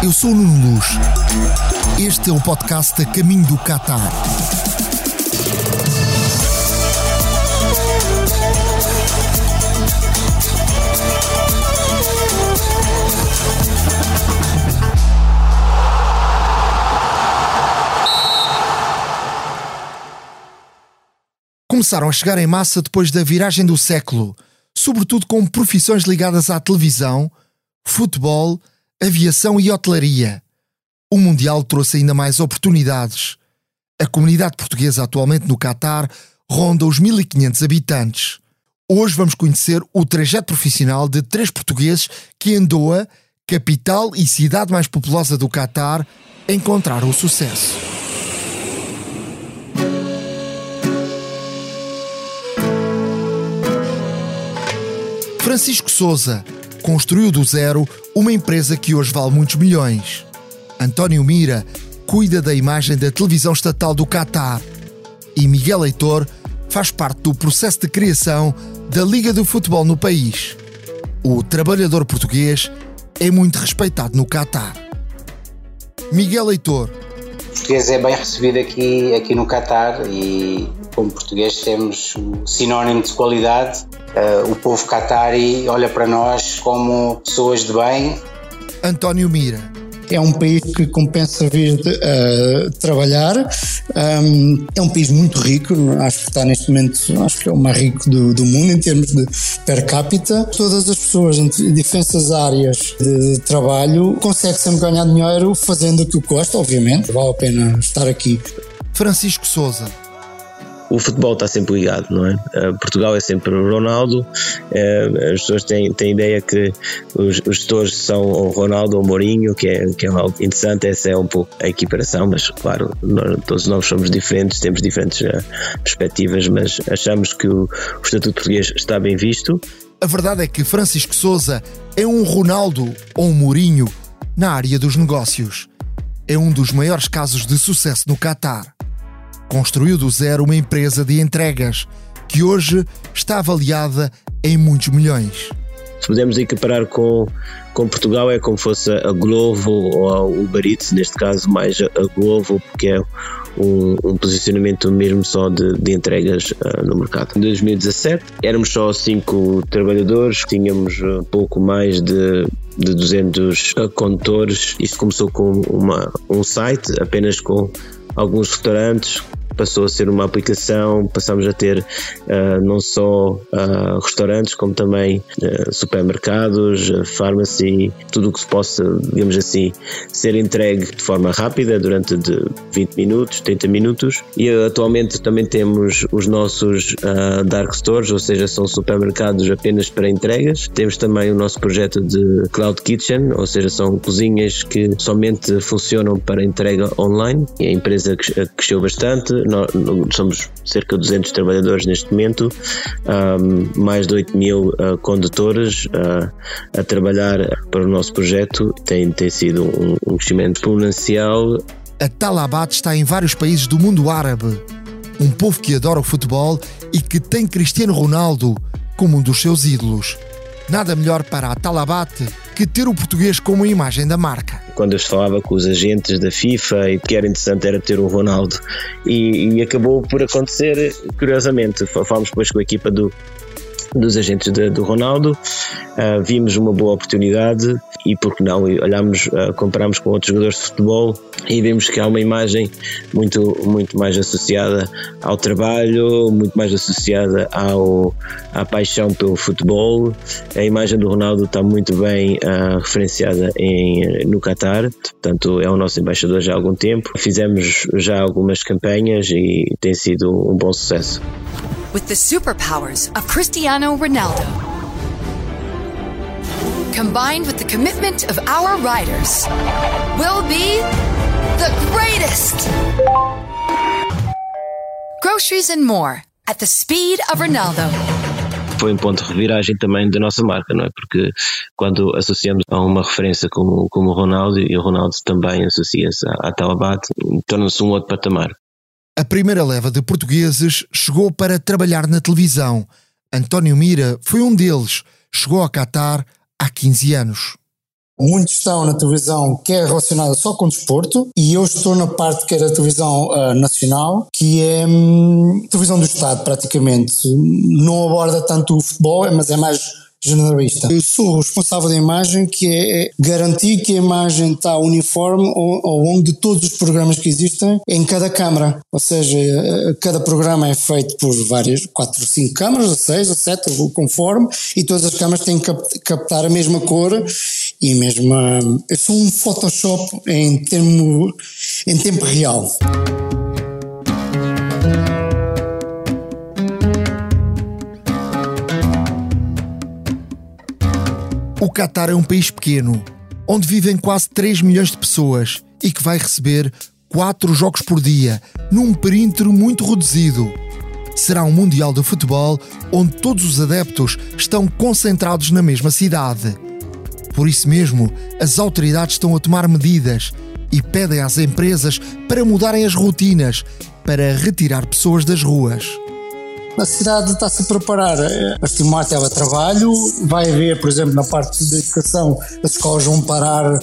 Eu sou o Nuno Luz. Este é o podcast a caminho do Qatar. Começaram a chegar em massa depois da viragem do século, sobretudo com profissões ligadas à televisão, futebol, aviação e hotelaria. O Mundial trouxe ainda mais oportunidades. A comunidade portuguesa atualmente no Catar ronda os 1500 habitantes. Hoje vamos conhecer o trajeto profissional de três portugueses que em Doha, capital e cidade mais populosa do Catar, encontraram o sucesso. Francisco Souza construiu do zero uma empresa que hoje vale muitos milhões. António Mira cuida da imagem da televisão estatal do Catar. E Miguel Heitor faz parte do processo de criação da Liga do Futebol no país. O trabalhador português é muito respeitado no Catar. Miguel Heitor. O português é bem recebido aqui, aqui no Catar e, como português, temos o sinónimo de qualidade uh, o povo catari olha para nós como pessoas de bem. António Mira. É um país que compensa vir de, uh, trabalhar. Um, é um país muito rico, acho que está neste momento, acho que é o mais rico do, do mundo em termos de per capita. Todas as pessoas em diferentes áreas de trabalho conseguem sempre ganhar dinheiro fazendo o que gosta, obviamente. Vale a pena estar aqui. Francisco Souza o futebol está sempre ligado, não é? Uh, Portugal é sempre Ronaldo, uh, as pessoas têm, têm ideia que os, os gestores são o Ronaldo ou o Mourinho, que é, que é algo interessante, essa é um pouco a equiparação, mas claro, nós, todos nós somos diferentes, temos diferentes uh, perspectivas, mas achamos que o, o Estatuto Português está bem visto. A verdade é que Francisco Souza é um Ronaldo ou um Mourinho na área dos negócios. É um dos maiores casos de sucesso no Qatar construiu do zero uma empresa de entregas que hoje está avaliada em muitos milhões. Se podemos equiparar com, com Portugal, é como fosse a Glovo ou a Uber Eats, neste caso mais a Glovo, porque é um, um posicionamento mesmo só de, de entregas uh, no mercado. Em 2017 éramos só cinco trabalhadores, tínhamos uh, pouco mais de de 200 condutores. Isto começou com uma, um site apenas com alguns restaurantes passou a ser uma aplicação, passamos a ter uh, não só uh, restaurantes, como também uh, supermercados, pharmacy, tudo o que se possa, digamos assim, ser entregue de forma rápida durante de 20 minutos, 30 minutos. E atualmente também temos os nossos dark stores, ou seja, são supermercados apenas para entregas. Temos também o nosso projeto de Cloud Kitchen, ou seja, são cozinhas que somente funcionam para entrega online. E a empresa cresceu bastante nós somos cerca de 200 trabalhadores neste momento, um, mais de 8 mil uh, condutores uh, a trabalhar para o nosso projeto. Tem, tem sido um, um crescimento exponencial. A Talabat está em vários países do mundo árabe. Um povo que adora o futebol e que tem Cristiano Ronaldo como um dos seus ídolos. Nada melhor para a Talabat que ter o português como imagem da marca quando eu falava com os agentes da FIFA e que era interessante era ter o Ronaldo. E, e acabou por acontecer curiosamente falámos depois com a equipa do dos agentes de, do Ronaldo, uh, vimos uma boa oportunidade e porque não olhamos, uh, comparamos com outros jogadores de futebol e vimos que há uma imagem muito, muito mais associada ao trabalho, muito mais associada ao, à paixão pelo futebol. A imagem do Ronaldo está muito bem uh, referenciada em, no Qatar, portanto é o nosso embaixador já há algum tempo. Fizemos já algumas campanhas e tem sido um bom sucesso. With the superpowers of Cristiano Ronaldo. Combined with the commitment of our riders, will be the greatest! Groceries and more at the speed of Ronaldo. foi um ponto de reviragem também da nossa marca, não é? Porque quando associamos a uma referência como, o Ronaldo, e o Ronaldo também associa-se à, à Talabat, torna-se um outro patamar. A primeira leva de portugueses chegou para trabalhar na televisão. António Mira foi um deles. Chegou a Qatar há 15 anos. Muitos estão na televisão que é relacionada só com desporto e eu estou na parte que é da televisão uh, nacional, que é hum, televisão do Estado praticamente. Não aborda tanto o futebol, mas é mais generalista. Eu sou responsável da imagem, que é garantir que a imagem está uniforme ao, longo de todos os programas que existem em cada câmara. Ou seja, eh, cada programa é feito por várias, quatro, cinco câmaras, ou seis, ou sete, conforme, e todas as câmaras têm que captar a mesma cor e mesma. Eu sou um Photoshop em, termo, em tempo real. O Catar é um país pequeno, onde vivem quase 3 milhões de pessoas e que vai receber 4 jogos por dia, num perímetro muito reduzido. Será um Mundial de Futebol onde todos os adeptos estão concentrados na mesma cidade. Por isso mesmo, as autoridades estão a tomar medidas e pedem às empresas para mudarem as rotinas para retirar pessoas das ruas. A cidade está-se a preparar a estimar teletrabalho, vai haver, por exemplo, na parte da educação, as escolas vão parar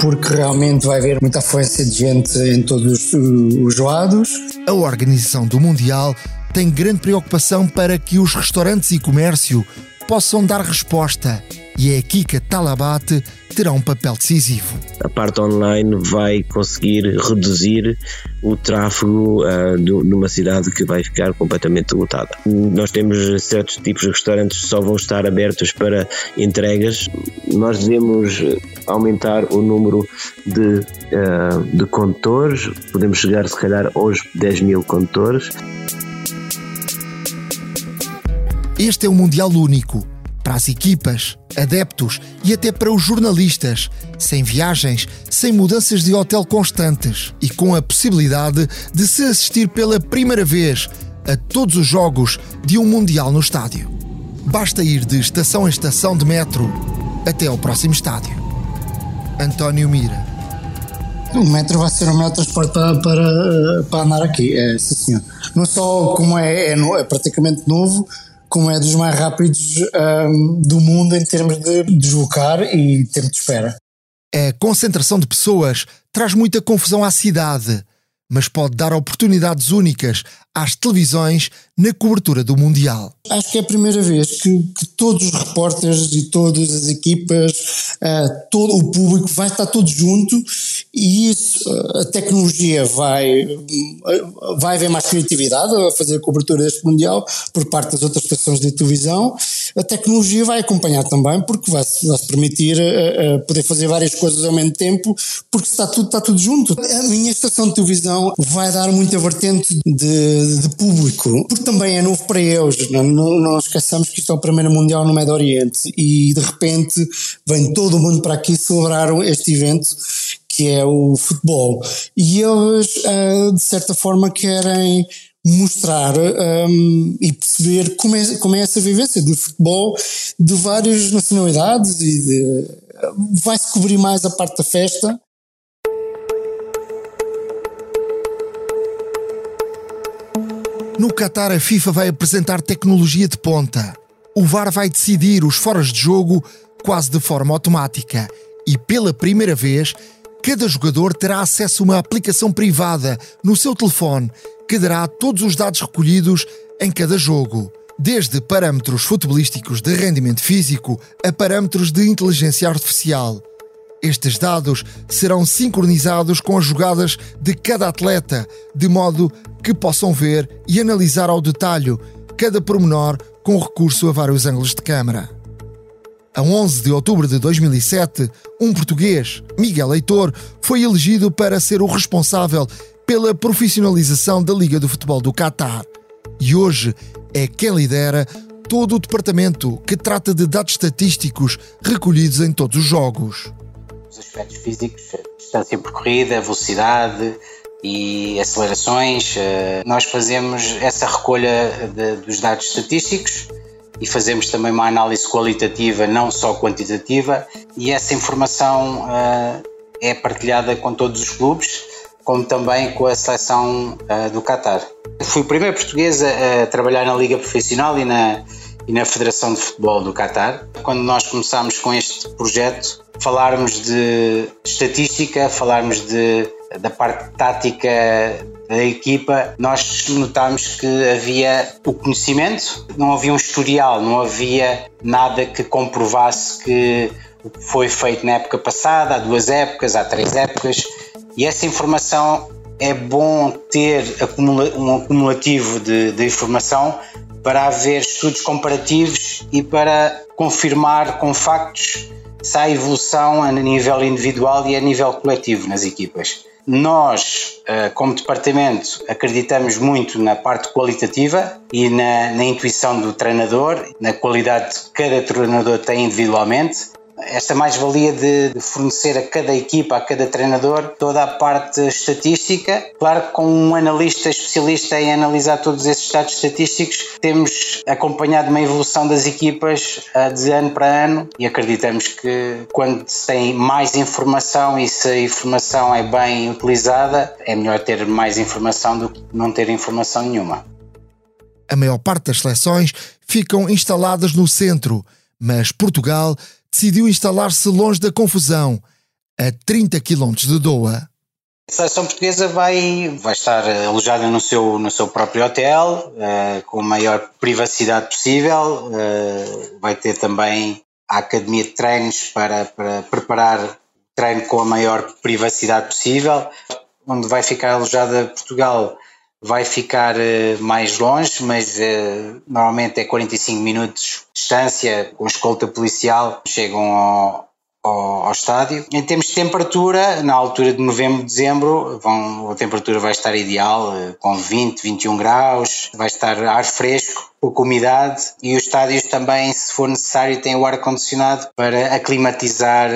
porque realmente vai haver muita afluência de gente em todos os lados. A organização do Mundial tem grande preocupação para que os restaurantes e comércio possam dar resposta e é aqui que a Talabat terá um papel decisivo. A parte online vai conseguir reduzir o tráfego uh, numa cidade que vai ficar completamente lotada. Nós temos certos tipos de restaurantes que só vão estar abertos para entregas. Nós devemos aumentar o número de, uh, de condutores, podemos chegar se calhar aos 10 mil condutores. Este é um Mundial único para as equipas, adeptos e até para os jornalistas, sem viagens, sem mudanças de hotel constantes e com a possibilidade de se assistir pela primeira vez a todos os jogos de um Mundial no estádio. Basta ir de estação em estação de metro até ao próximo estádio. António Mira. O metro vai ser o melhor transporte para, para, para andar aqui, é sim senhor. Não só como é, é, é praticamente novo, como é dos mais rápidos um, do mundo em termos de deslocar e tempo de espera. A concentração de pessoas traz muita confusão à cidade, mas pode dar oportunidades únicas às televisões na cobertura do Mundial. Acho que é a primeira vez que, que todos os repórteres e todas as equipas, uh, todo o público vai estar todo junto e isso, uh, a tecnologia vai, uh, vai haver mais criatividade a fazer a cobertura deste Mundial por parte das outras estações de televisão. A tecnologia vai acompanhar também porque vai, vai permitir poder fazer várias coisas ao mesmo tempo porque está tudo, está tudo junto. A minha estação de televisão vai dar muita vertente de de, público, também é novo para eles. Não, não, não esqueçamos que isto é o primeiro Mundial no Médio Oriente e de repente vem todo o mundo para aqui celebrar este evento que é o futebol. E eles, uh, de certa forma, querem mostrar um, e perceber como é, como é essa vivência do futebol de várias nacionalidades e vai-se cobrir mais a parte da festa No Qatar, a FIFA vai apresentar tecnologia de ponta. O VAR vai decidir os foras de jogo quase de forma automática e, pela primeira vez, cada jogador terá acesso a uma aplicação privada no seu telefone que dará todos os dados recolhidos em cada jogo, desde parâmetros futebolísticos de rendimento físico a parâmetros de inteligência artificial. Estes dados serão sincronizados com as jogadas de cada atleta, de modo que possam ver e analisar ao detalhe cada pormenor com recurso a vários ângulos de câmara. A 11 de outubro de 2007, um português, Miguel Heitor, foi elegido para ser o responsável pela profissionalização da Liga do Futebol do Catar. E hoje é quem lidera todo o departamento que trata de dados estatísticos recolhidos em todos os jogos os aspectos físicos, distância percorrida, velocidade e acelerações. Eh, nós fazemos essa recolha de, dos dados estatísticos e fazemos também uma análise qualitativa, não só quantitativa, e essa informação uh, é partilhada com todos os clubes, como também com a seleção uh, do Qatar. Fui o primeiro português a, a, trabalhar na Liga Profissional e na, e na Federação de Futebol do Qatar. Quando nós começámos com este projeto, falarmos de estatística, falarmos de, da parte tática da equipa, nós notámos que havia o conhecimento, não havia um historial, não havia nada que comprovasse que o que foi feito na época passada, há duas épocas, há três épocas, e essa informação é bom ter um acumulativo de, de informação para haver estudos comparativos e para confirmar com factos se há evolução a nível individual e a nível coletivo nas equipas. Nós, eh, como departamento, acreditamos muito na parte qualitativa e na, na intuição do treinador, na qualidade que cada treinador tem individualmente esta mais-valia de, fornecer a cada equipa, a cada treinador, toda a parte estatística. Claro que com um analista especialista em analisar todos esses dados estatísticos, temos acompanhado uma evolução das equipas eh, de ano para ano e acreditamos que quando se tem mais informação e se a informação é bem utilizada, é melhor ter mais informação do que não ter informação nenhuma. A maior parte das seleções ficam instaladas no centro, mas Portugal decidiu instalar-se longe da confusão, a 30 km de Doha. A seleção portuguesa vai, vai estar alojada no seu, no seu próprio hotel, uh, com a maior privacidade possível. Uh, vai ter também a academia de treinos para, para preparar treino com a maior privacidade possível. Onde vai ficar alojada Portugal vai ficar uh, mais longe, mas normalmente é 45 minutos distância, com escolta policial, chegam ao, ao, ao, estádio. Em termos de temperatura, na altura de novembro, dezembro, vão, a temperatura vai estar ideal, uh, com 20, 21 graus, vai estar ar fresco, pouca umidade e os estádios também, se for necessário, têm o ar-condicionado para aclimatizar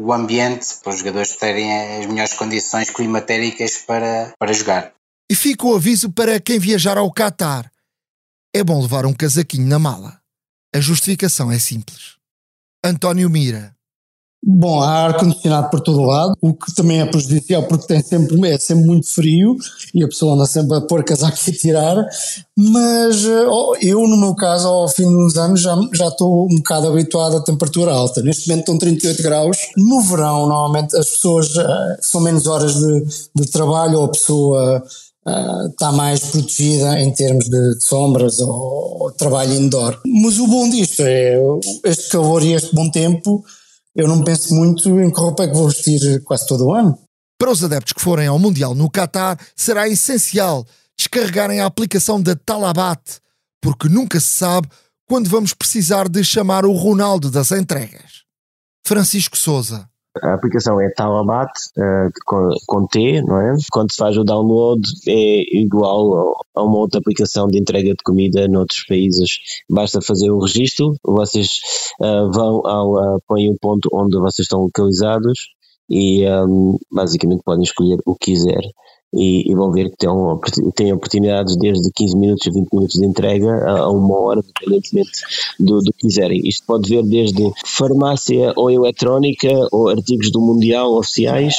o ambiente, para os jogadores terem as melhores condições climatéricas para, para jogar. E fica o aviso para quem viajar ao Qatar. É bom levar um casaquinho na mala. A justificação é simples. António Mira. Bom, há ar-condicionado por todo lado, o que também é prejudicial porque tem sempre, é sempre muito frio e a pessoa anda sempre a pôr casaco e tirar, mas eh, eu, no meu caso, ao fim de uns anos, já, já estou um bocado habituado à temperatura alta. Neste momento estão 38 graus. No verão, normalmente, as pessoas uh, são menos horas de, de trabalho ou a pessoa está mais protegida em termos de, de sombras ou, ou, trabalho indoor. Mas o bom disto é este calor e este bom tempo, eu não penso muito em que roupa é que vou vestir quase todo o ano. Para os adeptos que forem ao Mundial no Qatar, será essencial descarregarem a aplicação da Talabat, porque nunca se sabe quando vamos precisar de chamar o Ronaldo das entregas. Francisco Souza a aplicação é Talabat uh, com, com, T, não é? Quando se faz o download é igual a uma outra aplicação de entrega de comida noutros países. Basta fazer o registro, vocês uh, vão ao, uh, põem o ponto onde vocês estão localizados e um, basicamente podem escolher o que quiser e, e, vão ver que têm, têm oportunidades desde 15 minutos a 20 minutos de entrega a, a uma hora, independentemente do, do, que quiserem. Isto pode ver desde farmácia ou eletrónica, ou artigos do Mundial oficiais,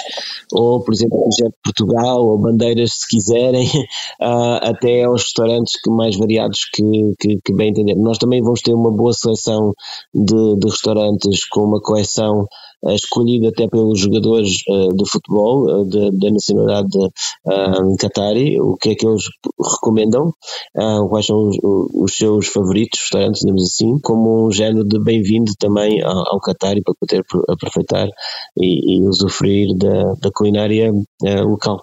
ou, por exemplo, projeto de Portugal, ou bandeiras, se quiserem, uh, até aos restaurantes que mais variados que, que, que, bem entender. Nós também vamos ter uma boa seleção de, de restaurantes com uma coleção escolhido até pelos jogadores uh, de futebol uh, da nacionalidade qatari, o que é que eles recomendam, quais são os, os, seus favoritos restaurantes, digamos assim, como um género de bem-vindo também ao, ao para poder aproveitar e, e usufruir da, da culinária local.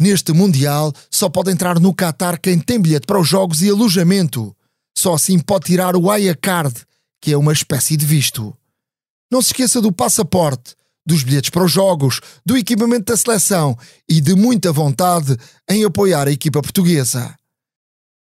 Neste Mundial, só pode entrar no Qatar quem tem bilhete para os jogos e alojamento. Só assim pode tirar o Aya Card, que é uma espécie de visto. Não se esqueça do passaporte, dos bilhetes para os jogos, do equipamento da seleção e de muita vontade em apoiar a equipa portuguesa.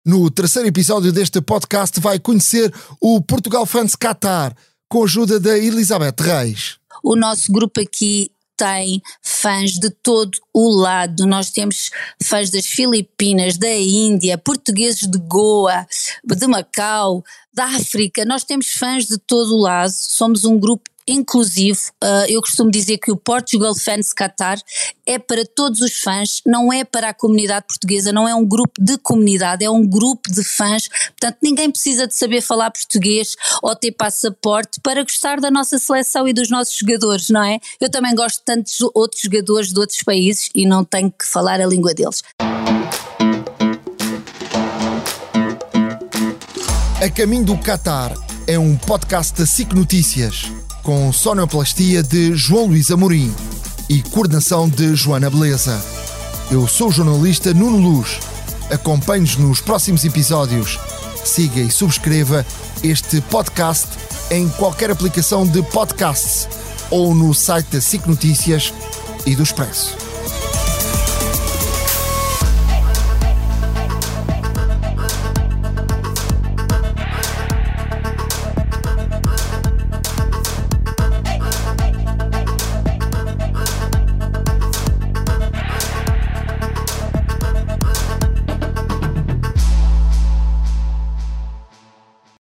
No terceiro episódio deste podcast vai conhecer o Portugal Fans Qatar, com a ajuda da Elizabeth Reis. O nosso grupo aqui tem fãs de todo o lado. Nós temos fãs das Filipinas, da Índia, portugueses de Goa, de Macau, da África. Nós temos fãs de todo o lado. Somos um grupo inclusivo. Uh, eu costumo dizer que o Portugal Fans Qatar é para todos os fãs, não é para a comunidade portuguesa, não é um grupo de comunidade, é um grupo de fãs. Portanto, ninguém precisa de saber falar português ou ter passaporte para gostar da nossa seleção e dos nossos jogadores, não é? Eu também gosto de tantos outros jogadores de outros países e não tenho que falar a língua deles. A Caminho do Qatar é um podcast da SIC Notícias com sonoplastia de João Luís Amorim e coordenação de Joana Beleza. Eu sou o jornalista Nuno Luz. Acompanhe-nos nos próximos episódios. Siga e subscreva este podcast em qualquer aplicação de podcasts ou no site da SIC Notícias e do Expresso.